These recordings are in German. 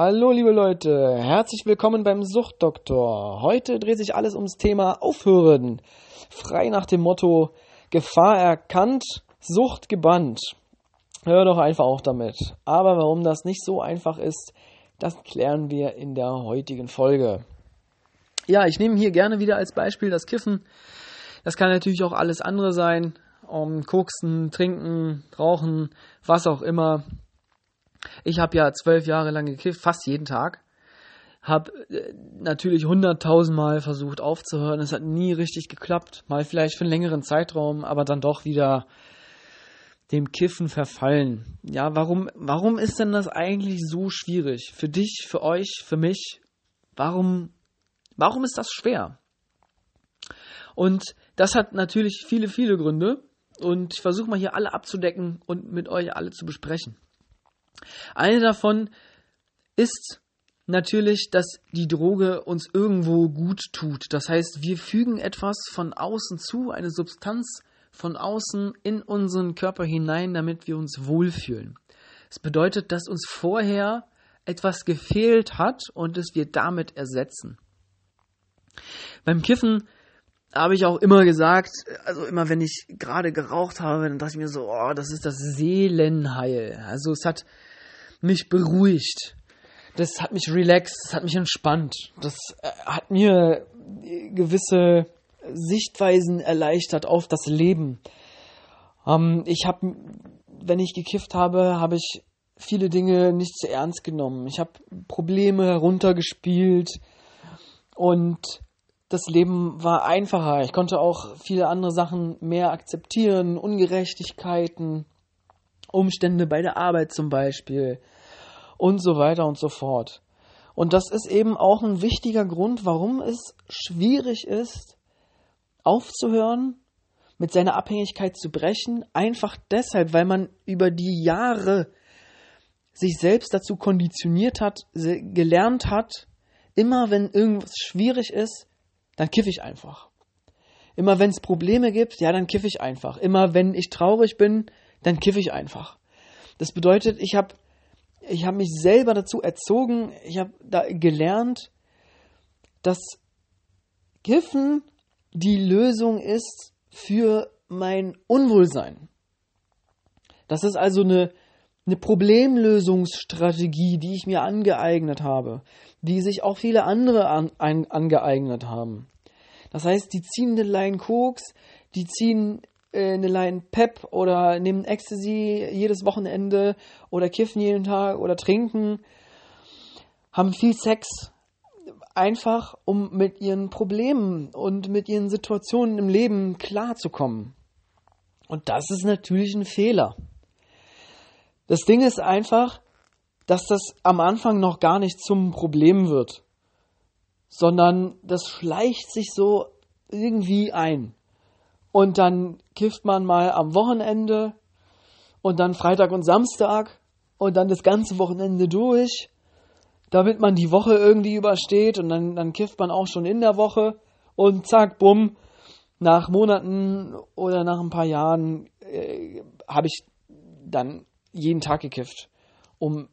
Hallo liebe Leute, herzlich willkommen beim Suchtdoktor. Heute dreht sich alles ums Thema Aufhören. Frei nach dem Motto Gefahr erkannt, Sucht gebannt. Hör doch einfach auch damit. Aber warum das nicht so einfach ist, das klären wir in der heutigen Folge. Ja, ich nehme hier gerne wieder als Beispiel das Kiffen. Das kann natürlich auch alles andere sein. Um, Koksen, Trinken, Rauchen, was auch immer. Ich habe ja zwölf Jahre lang gekifft, fast jeden Tag. Habe äh, natürlich hunderttausendmal versucht aufzuhören. Es hat nie richtig geklappt. Mal vielleicht für einen längeren Zeitraum, aber dann doch wieder dem Kiffen verfallen. Ja, warum, warum ist denn das eigentlich so schwierig? Für dich, für euch, für mich? Warum, warum ist das schwer? Und das hat natürlich viele, viele Gründe. Und ich versuche mal hier alle abzudecken und mit euch alle zu besprechen. Eine davon ist natürlich, dass die Droge uns irgendwo gut tut. Das heißt, wir fügen etwas von außen zu, eine Substanz von außen in unseren Körper hinein, damit wir uns wohlfühlen. Das bedeutet, dass uns vorher etwas gefehlt hat und es wir damit ersetzen. Beim Kiffen habe ich auch immer gesagt, also immer wenn ich gerade geraucht habe, dann dachte ich mir so, oh, das ist das Seelenheil. Also es hat mich beruhigt. Das hat mich relaxed, das hat mich entspannt. Das äh, hat mir gewisse Sichtweisen erleichtert auf das Leben. Ähm, ich habe, wenn ich gekifft habe, habe ich viele Dinge nicht zu ernst genommen. Ich habe Probleme heruntergespielt und das Leben war einfacher. Ich konnte auch viele andere Sachen mehr akzeptieren, Ungerechtigkeiten, Umstände bei der Arbeit zum Beispiel und so weiter und so fort. Und das ist eben auch ein wichtiger Grund, warum es schwierig ist, aufzuhören, mit seiner Abhängigkeit zu brechen, einfach deshalb, weil man über die Jahre sich selbst dazu konditioniert hat, gelernt hat, immer wenn irgendwas schwierig ist, dann kiff ich einfach. Immer wenn es Probleme gibt, ja, dann kiff ich einfach. Immer wenn ich traurig bin, dann kiff ich einfach. Das bedeutet, ich habe ich hab mich selber dazu erzogen, ich habe da gelernt, dass Kiffen die Lösung ist für mein Unwohlsein. Das ist also eine, eine Problemlösungsstrategie, die ich mir angeeignet habe, die sich auch viele andere an, an, angeeignet haben. Das heißt, die ziehen eine Line Koks, die ziehen eine Line Pep oder nehmen Ecstasy jedes Wochenende oder kiffen jeden Tag oder trinken, haben viel Sex, einfach, um mit ihren Problemen und mit ihren Situationen im Leben klarzukommen. Und das ist natürlich ein Fehler. Das Ding ist einfach, dass das am Anfang noch gar nicht zum Problem wird, sondern das schleicht sich so irgendwie ein. Und dann kifft man mal am Wochenende und dann Freitag und Samstag und dann das ganze Wochenende durch damit man die Woche irgendwie übersteht und dann, dann kifft man auch schon in der Woche und zack, bumm, nach Monaten oder nach ein paar Jahren äh, habe ich dann jeden Tag gekifft, um,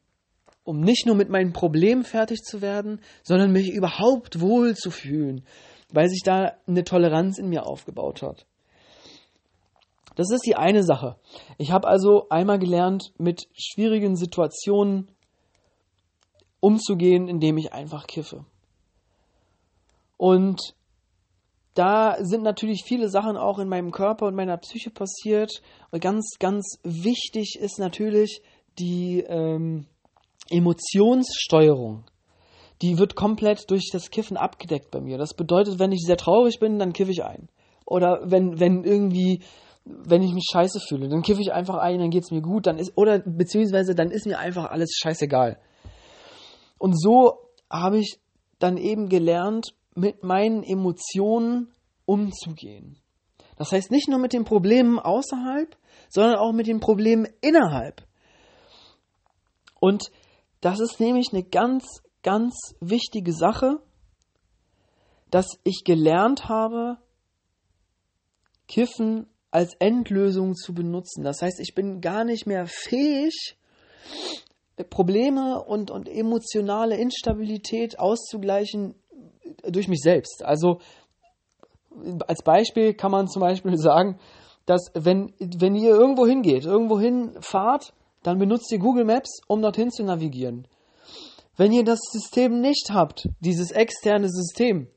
um nicht nur mit meinen Problemen fertig zu werden, sondern mich überhaupt wohl zu fühlen, weil sich da eine Toleranz in mir aufgebaut hat. Das ist die eine Sache. Ich habe also einmal gelernt, mit schwierigen Situationen umzugehen, indem ich einfach kiffe. Und da sind natürlich viele Sachen auch in meinem Körper und meiner Psyche passiert. Und ganz, ganz wichtig ist natürlich die ähm, Emotionssteuerung. Die wird komplett durch das Kiffen abgedeckt bei mir. Das bedeutet, wenn ich sehr traurig bin, dann kiffe ich ein. Oder wenn, wenn irgendwie, wenn ich mich scheiße fühle, dann kiffe ich einfach ein, dann geht es mir gut, dann ist, oder beziehungsweise dann ist mir einfach alles scheißegal. Und so habe ich dann eben gelernt, mit meinen Emotionen umzugehen. Das heißt nicht nur mit den Problemen außerhalb, sondern auch mit den Problemen innerhalb. Und das ist nämlich eine ganz, ganz wichtige Sache, dass ich gelernt habe, Kiffen als Endlösung zu benutzen. Das heißt, ich bin gar nicht mehr fähig, Probleme und, und emotionale Instabilität auszugleichen durch mich selbst. Also als Beispiel kann man zum Beispiel sagen, dass wenn, wenn ihr irgendwo hingeht, irgendwo hinfahrt, dann benutzt ihr Google Maps, um dorthin zu navigieren. Wenn ihr das System nicht habt, dieses externe System,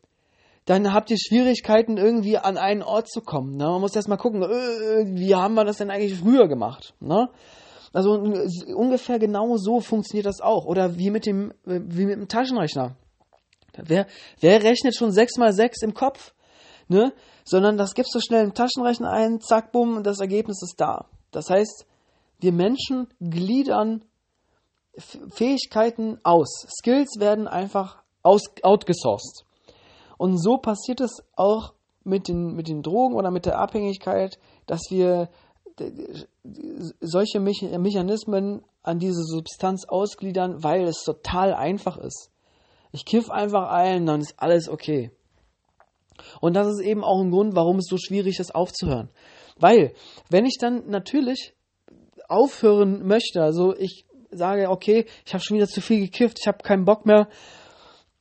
dann habt ihr Schwierigkeiten, irgendwie an einen Ort zu kommen. Ne? Man muss erst mal gucken, äh, wie haben wir das denn eigentlich früher gemacht? Ne? Also ungefähr genau so funktioniert das auch. Oder wie mit dem, wie mit dem Taschenrechner. Wer, wer rechnet schon 6 mal 6 im Kopf? Ne? Sondern das gibst du schnell im Taschenrechner ein, zack, bumm, und das Ergebnis ist da. Das heißt, wir Menschen gliedern Fähigkeiten aus. Skills werden einfach aus, outgesourced. Und so passiert es auch mit den, mit den Drogen oder mit der Abhängigkeit, dass wir solche Mechanismen an diese Substanz ausgliedern, weil es total einfach ist. Ich kiff einfach ein, dann ist alles okay. Und das ist eben auch ein Grund, warum es so schwierig ist aufzuhören. Weil, wenn ich dann natürlich aufhören möchte, also ich sage, okay, ich habe schon wieder zu viel gekifft, ich habe keinen Bock mehr,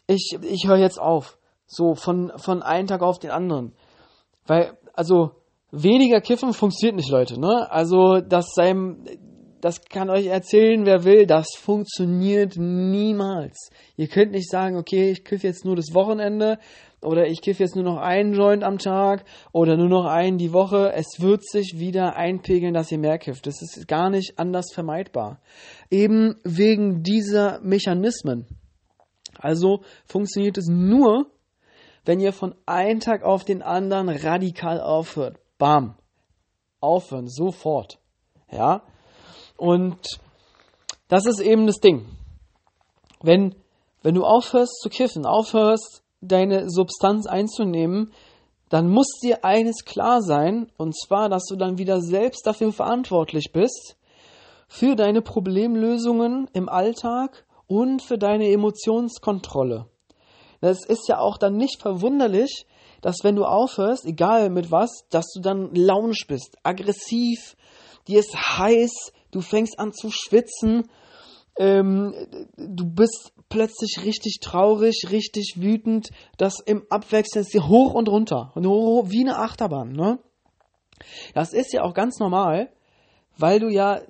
ich, ich höre jetzt auf. So von, von einem Tag auf den anderen. Weil, also, weniger kiffen funktioniert nicht, Leute, ne? Also, das sein, das kann euch erzählen, wer will, das funktioniert niemals. Ihr könnt nicht sagen, okay, ich kiffe jetzt nur das Wochenende oder ich kiffe jetzt nur noch einen Joint am Tag oder nur noch einen die Woche. Es wird sich wieder einpegeln, dass ihr mehr kifft. Das ist gar nicht anders vermeidbar. Eben wegen dieser Mechanismen. Also funktioniert es nur, wenn ihr von einem Tag auf den anderen radikal aufhört. Bam. Aufhören, sofort. Ja. Und das ist eben das Ding. Wenn, wenn du aufhörst zu kiffen, aufhörst, deine Substanz einzunehmen, dann muss dir eines klar sein, und zwar, dass du dann wieder selbst dafür verantwortlich bist, für deine Problemlösungen im Alltag und für deine Emotionskontrolle. Das ist ja auch dann nicht verwunderlich, dass wenn du aufhörst, egal mit was, dass du dann launisch bist, aggressiv, dir ist heiß, du fängst an zu schwitzen, ähm, du bist plötzlich richtig traurig, richtig wütend, das im Abwechseln ist hoch und runter, wie eine Achterbahn, ne? Das ist ja auch ganz normal, weil du ja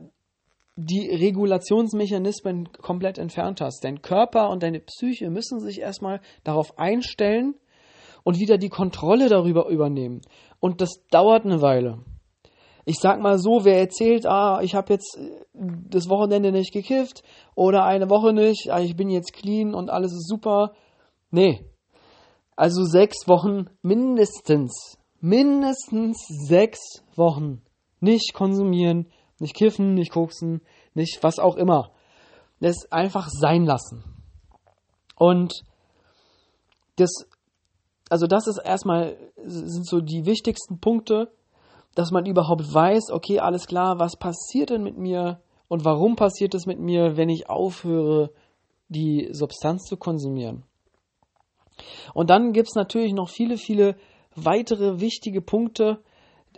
die Regulationsmechanismen komplett entfernt hast. Dein Körper und deine Psyche müssen sich erstmal darauf einstellen und wieder die Kontrolle darüber übernehmen. Und das dauert eine Weile. Ich sag mal so, wer erzählt, ah, ich habe jetzt äh, das Wochenende nicht gekifft oder eine Woche nicht, ah, ich bin jetzt clean und alles ist super. Nee. Also sechs Wochen mindestens. Mindestens sechs Wochen. Nicht konsumieren, nicht kiffen, nicht koksen, nicht was auch immer. Das einfach sein lassen. Und das, also das ist erstmal, sind so die wichtigsten Punkte, dass man überhaupt weiß, okay, alles klar, was passiert denn mit mir und warum passiert es mit mir, wenn ich aufhöre, die Substanz zu konsumieren. Und dann gibt es natürlich noch viele, viele weitere wichtige Punkte,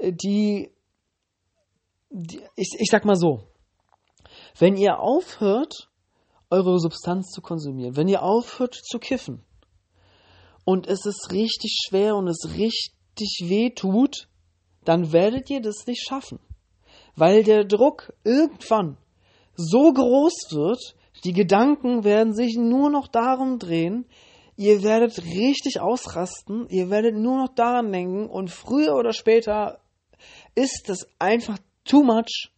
die ich, ich sag mal so, wenn ihr aufhört, eure Substanz zu konsumieren, wenn ihr aufhört zu kiffen und es ist richtig schwer und es richtig weh tut, dann werdet ihr das nicht schaffen. Weil der Druck irgendwann so groß wird, die Gedanken werden sich nur noch darum drehen, ihr werdet richtig ausrasten, ihr werdet nur noch daran denken und früher oder später ist das einfach too much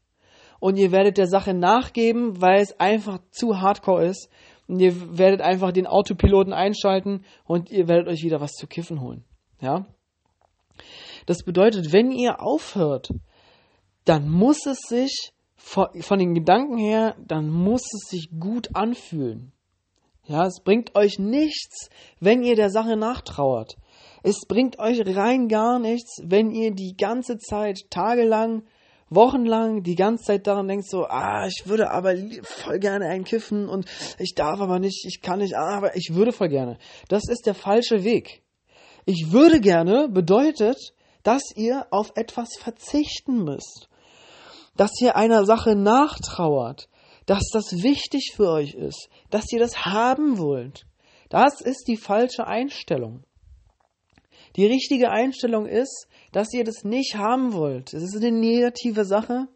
und ihr werdet der Sache nachgeben, weil es einfach zu hardcore ist und ihr werdet einfach den Autopiloten einschalten und ihr werdet euch wieder was zu kiffen holen. Ja? Das bedeutet, wenn ihr aufhört, dann muss es sich von den Gedanken her, dann muss es sich gut anfühlen. Ja, es bringt euch nichts, wenn ihr der Sache nachtrauert. Es bringt euch rein gar nichts, wenn ihr die ganze Zeit tagelang wochenlang die ganze Zeit daran denkst, so, ah, ich würde aber voll gerne einen kiffen und ich darf aber nicht, ich kann nicht, ah, aber ich würde voll gerne. Das ist der falsche Weg. Ich würde gerne bedeutet, dass ihr auf etwas verzichten müsst. Dass ihr einer Sache nachtrauert. dass das wichtig für euch ist, dass ihr das haben wollt. Das ist die falsche Einstellung. Die richtige Einstellung ist, dass ihr das nicht haben wollt. Das ist eine negative Sache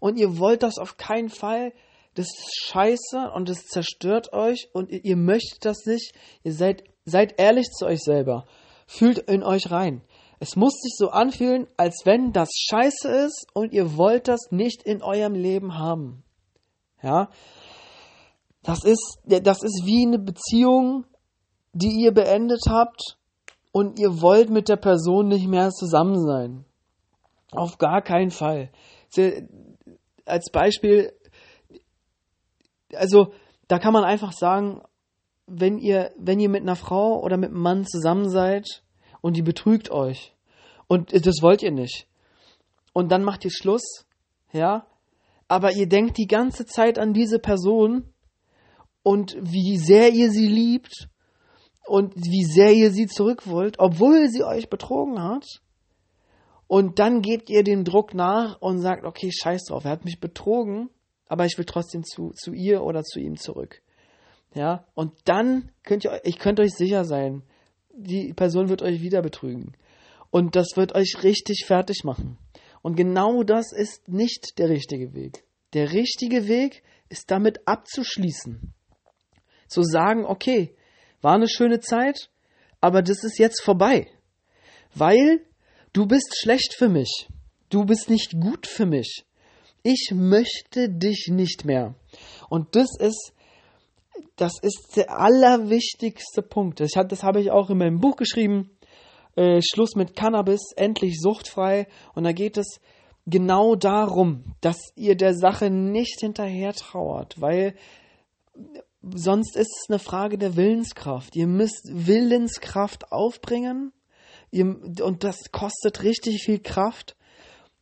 und ihr wollt das auf keinen Fall. Das ist scheiße und es zerstört euch und ihr möchtet das nicht. Ihr seid, seid ehrlich zu euch selber. Fühlt in euch rein. Es muss sich so anfühlen, als wenn das scheiße ist und ihr wollt das nicht in eurem Leben haben. Ja? Das ist, das ist wie eine Beziehung, die ihr beendet habt und ihr wollt mit der Person nicht mehr zusammen sein. Auf gar keinen Fall. Als Beispiel, also da kann man einfach sagen, wenn ihr, wenn ihr mit einer Frau oder mit einem Mann zusammen seid und die betrügt euch und das wollt ihr nicht und dann macht ihr Schluss, ja, aber ihr denkt die ganze Zeit an diese Person und wie sehr ihr sie liebt und wie sehr ihr sie zurück wollt, obwohl sie euch betrogen hat. Und dann gebt ihr dem Druck nach und sagt, okay, scheiß drauf, er hat mich betrogen, aber ich will trotzdem zu, zu ihr oder zu ihm zurück. Ja, und dann könnt ihr, ich könnt euch sicher sein, die Person wird euch wieder betrügen. Und das wird euch richtig fertig machen. Und genau das ist nicht der richtige Weg. Der richtige Weg ist damit abzuschließen. Zu sagen, okay, war eine schöne Zeit, aber das ist jetzt vorbei. Weil du bist schlecht für mich. Du bist nicht gut für mich. Ich möchte dich nicht mehr. Und das ist, das ist der allerwichtigste Punkt. Das, das habe ich auch in meinem Buch geschrieben. Äh, Schluss mit Cannabis, endlich suchtfrei. Und da geht es genau darum, dass ihr der Sache nicht hinterher trauert, weil sonst ist es eine Frage der Willenskraft. Ihr müsst Willenskraft aufbringen ihr, und das kostet richtig viel Kraft.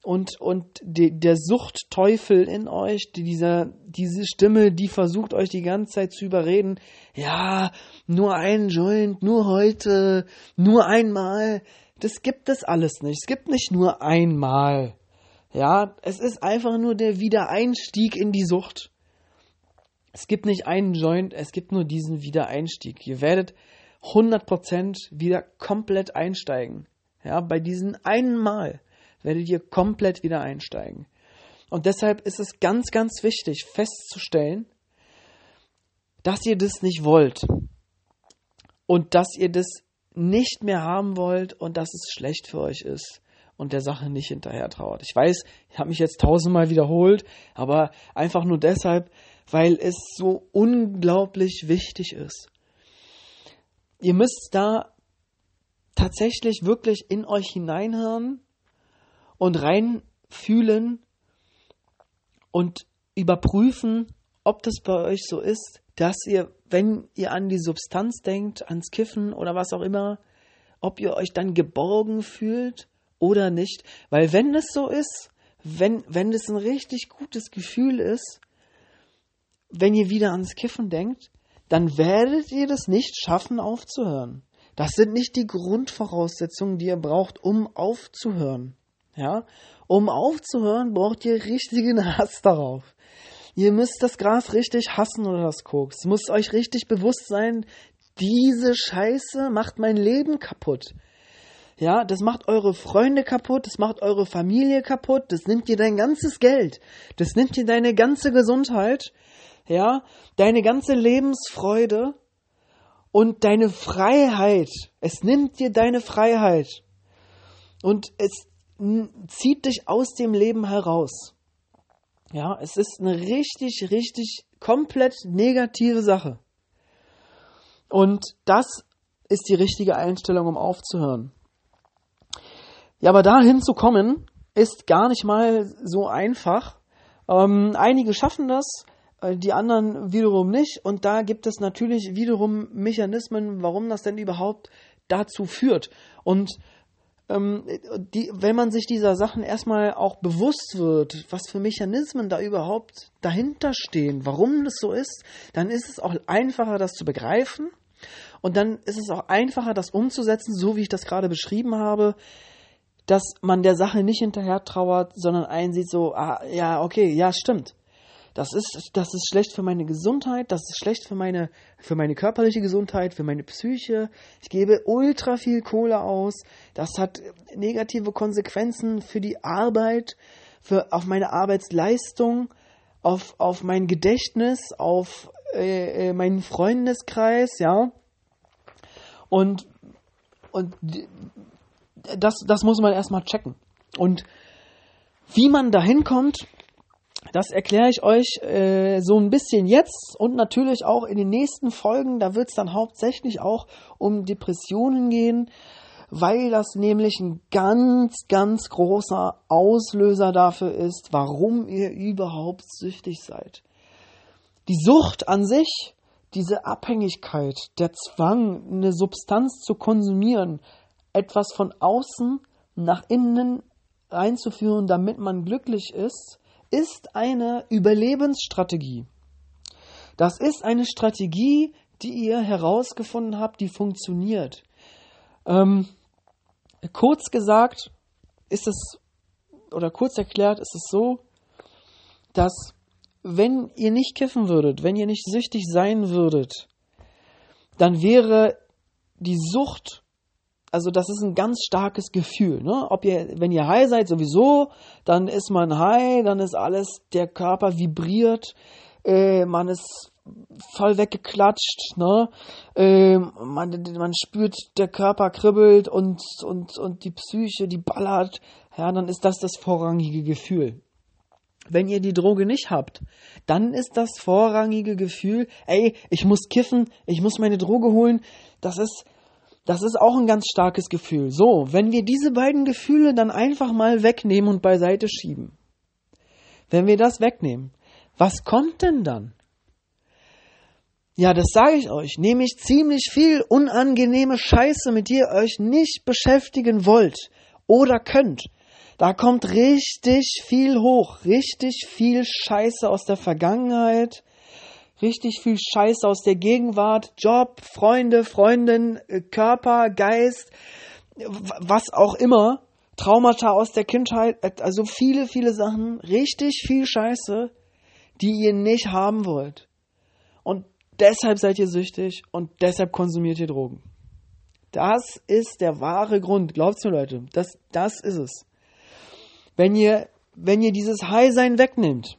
Und, und die, der Suchtteufel in euch, die, dieser, diese Stimme, die versucht euch die ganze Zeit zu überreden, ja, nur ein Joint, nur heute, nur einmal, das gibt es alles nicht. Es gibt nicht nur einmal. Ja, es ist einfach nur der Wiedereinstieg in die Sucht. Es gibt nicht einen Joint, es gibt nur diesen Wiedereinstieg. Ihr werdet 100% wieder komplett einsteigen. Ja, bei diesem einen Mal werdet ihr komplett wieder einsteigen. Und deshalb ist es ganz, ganz wichtig festzustellen, dass ihr das nicht wollt. Und dass ihr das nicht mehr haben wollt und dass es schlecht für euch ist und der Sache nicht hinterher trauert. Ich weiß, ich habe mich jetzt tausendmal wiederholt, aber einfach nur deshalb, weil es so unglaublich wichtig ist. Ihr müsst da tatsächlich wirklich in euch hineinhören und reinfühlen und überprüfen, ob das bei euch so ist, dass ihr, wenn ihr an die Substanz denkt, ans Kiffen oder was auch immer, ob ihr euch dann geborgen fühlt oder nicht. Weil wenn es so ist, wenn, wenn es ein richtig gutes Gefühl ist, wenn ihr wieder ans Kiffen denkt, dann werdet ihr das nicht schaffen, aufzuhören. Das sind nicht die Grundvoraussetzungen, die ihr braucht, um aufzuhören. Ja? Um aufzuhören, braucht ihr richtigen Hass darauf. Ihr müsst das Gras richtig hassen oder das Koks. Muss euch richtig bewusst sein, diese Scheiße macht mein Leben kaputt. Ja, das macht eure Freunde kaputt, das macht eure Familie kaputt, das nimmt dir dein ganzes Geld, das nimmt dir deine ganze Gesundheit, ja, deine ganze Lebensfreude und deine Freiheit. Es nimmt dir deine Freiheit und es zieht dich aus dem Leben heraus. Ja, es ist eine richtig, richtig komplett negative Sache. Und das ist die richtige Einstellung, um aufzuhören. Ja, aber dahin zu kommen, ist gar nicht mal so einfach. Ähm, einige schaffen das, die anderen wiederum nicht. Und da gibt es natürlich wiederum Mechanismen, warum das denn überhaupt dazu führt. Und ähm, die, wenn man sich dieser Sachen erstmal auch bewusst wird, was für Mechanismen da überhaupt dahinter stehen, warum das so ist, dann ist es auch einfacher, das zu begreifen. Und dann ist es auch einfacher, das umzusetzen, so wie ich das gerade beschrieben habe, dass man der Sache nicht hinterher trauert, sondern einsieht so, ah, ja, okay, ja, stimmt Das ist, das ist schlecht für meine Gesundheit, das ist schlecht für meine, für meine körperliche Gesundheit, für meine Psyche. Ich gebe ultra viel Kohle aus. Das hat negative Konsequenzen für die Arbeit, für, auf meine Arbeitsleistung, auf, auf mein Gedächtnis, auf äh, äh meinen Freundeskreis, ja. Und, und das, das muss man erstmal checken. Und wie man da hinkommt, das erkläre ich euch äh, so ein bisschen jetzt und natürlich auch in den nächsten Folgen. Da wird es dann hauptsächlich auch um Depressionen gehen, weil das nämlich ein ganz, ganz großer Auslöser dafür ist, warum ihr überhaupt süchtig seid. Die Sucht an sich, diese Abhängigkeit, der Zwang, eine Substanz zu konsumieren, etwas von außen nach innen einzuführen, damit man glücklich ist, ist eine Überlebensstrategie. Das ist eine Strategie, die ihr herausgefunden habt, die funktioniert. Ähm, kurz gesagt ist es, oder kurz erklärt ist es so, dass wenn ihr nicht kiffen würdet, wenn ihr nicht süchtig sein würdet, dann wäre die Sucht also das ist ein ganz starkes Gefühl. Ne? Ob ihr, wenn ihr high seid, sowieso, dann ist man high, dann ist alles, der Körper vibriert, äh, man ist voll weggeklatscht, ne? Äh, man, man spürt, der Körper kribbelt und, und, und die Psyche, die ballert. Ja, dann ist das das vorrangige Gefühl. Wenn ihr die Droge nicht habt, dann ist das vorrangige Gefühl, ey, ich muss kiffen, ich muss meine Droge holen. Das ist, das ist auch ein ganz starkes Gefühl. So, wenn wir diese beiden Gefühle dann einfach mal wegnehmen und beiseite schieben, wenn wir das wegnehmen, was kommt denn dann? Ja, das sage ich euch, nämlich ziemlich viel unangenehme Scheiße, mit der ihr euch nicht beschäftigen wollt oder könnt. Da kommt richtig viel hoch, richtig viel Scheiße aus der Vergangenheit, richtig viel Scheiß aus der Gegenwart, Job, Freunde, Freundin, äh, Körper, Geist, was auch immer, Traumata aus der Kindheit, also viele, viele Sachen, richtig viel Scheiße, die ihr nicht haben wollt. Und deshalb seid ihr süchtig und deshalb konsumiert ihr Drogen. Das ist der wahre Grund. Glaubt's mir, Leute. Das, das ist es. Wenn ihr, wenn ihr dieses High-Sein wegnimmt,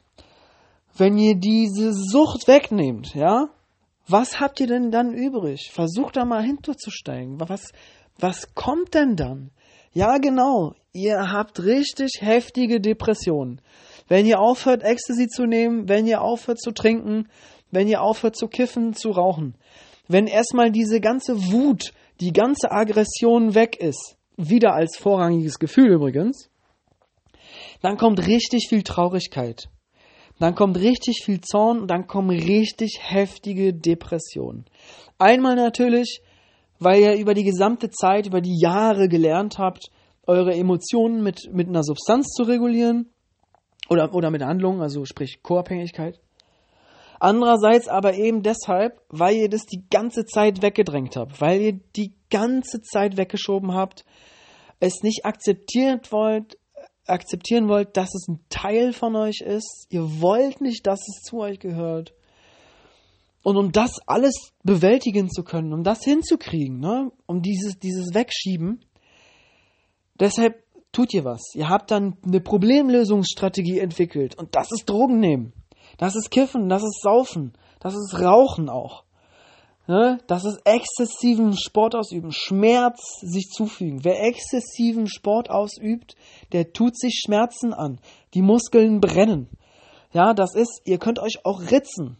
wenn ihr diese Sucht wegnehmt, ja, was habt ihr denn dann übrig? Versucht da mal hinterzusteigen. Was, was kommt denn dann? Ja, genau. Ihr habt richtig heftige Depressionen. Wenn ihr aufhört, Ecstasy zu nehmen, wenn ihr aufhört zu trinken, wenn ihr aufhört zu kiffen, zu rauchen. Wenn erstmal diese ganze Wut, die ganze Aggression weg ist, wieder als vorrangiges Gefühl übrigens, dann kommt richtig viel Traurigkeit. Dann kommt richtig viel Zorn und dann kommen richtig heftige Depressionen. Einmal natürlich, weil ihr über die gesamte Zeit, über die Jahre gelernt habt, eure Emotionen mit, mit einer Substanz zu regulieren oder, oder mit Handlungen, also sprich Co-Abhängigkeit. Andererseits aber eben deshalb, weil ihr das die ganze Zeit weggedrängt habt, weil ihr die ganze Zeit weggeschoben habt, es nicht akzeptiert wollt, akzeptieren wollt, dass es ein Teil von euch ist. Ihr wollt nicht, dass es zu euch gehört. Und um das alles bewältigen zu können, um das hinzukriegen, ne, um dieses, dieses Wegschieben, deshalb tut ihr was. Ihr habt dann eine Problemlösungsstrategie entwickelt. Und das ist Drogen nehmen. Das ist Kiffen, das ist Saufen, das ist Rauchen auch. Ne? Das ist exzessiven Sport ausüben, Schmerz sich zufügen. Wer exzessiven Sport ausübt, der tut sich Schmerzen an. Die Muskeln brennen. Ja, das ist, ihr könnt euch auch ritzen.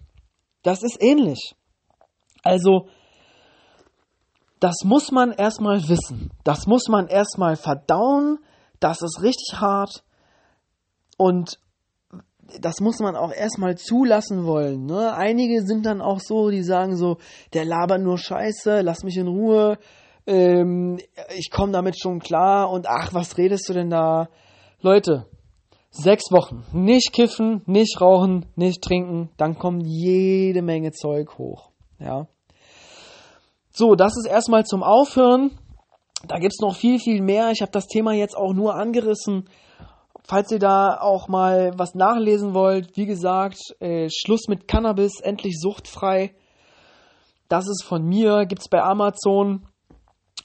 Das ist ähnlich. Also, das muss man erstmal wissen. Das muss man erstmal verdauen. Das ist richtig hart. Und das muss man auch erstmal zulassen wollen. Ne? Einige sind dann auch so, die sagen so, der labert nur Scheiße, lass mich in Ruhe, ähm, ich komme damit schon klar und ach, was redest du denn da? Leute, sechs Wochen, nicht kiffen, nicht rauchen, nicht trinken, dann kommt jede Menge Zeug hoch. Ja. So, das ist erstmal zum Aufhören. Da gibt's noch viel, viel mehr. Ich habe das Thema jetzt auch nur angerissen falls ihr da auch mal was nachlesen wollt, wie gesagt, äh, Schluss mit Cannabis, endlich suchtfrei. Das ist von mir, gibt's bei Amazon.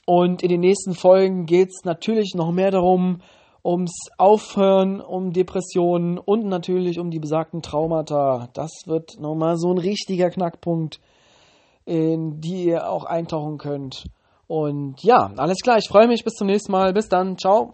Und in den nächsten Folgen geht's natürlich noch mehr darum, ums Aufhören, um Depressionen und natürlich um die besagten Traumata. Das wird nochmal so ein richtiger Knackpunkt, in die ihr auch eintauchen könnt. Und ja, alles klar, ich freue mich. Bis zum nächsten Mal. Bis dann. Ciao.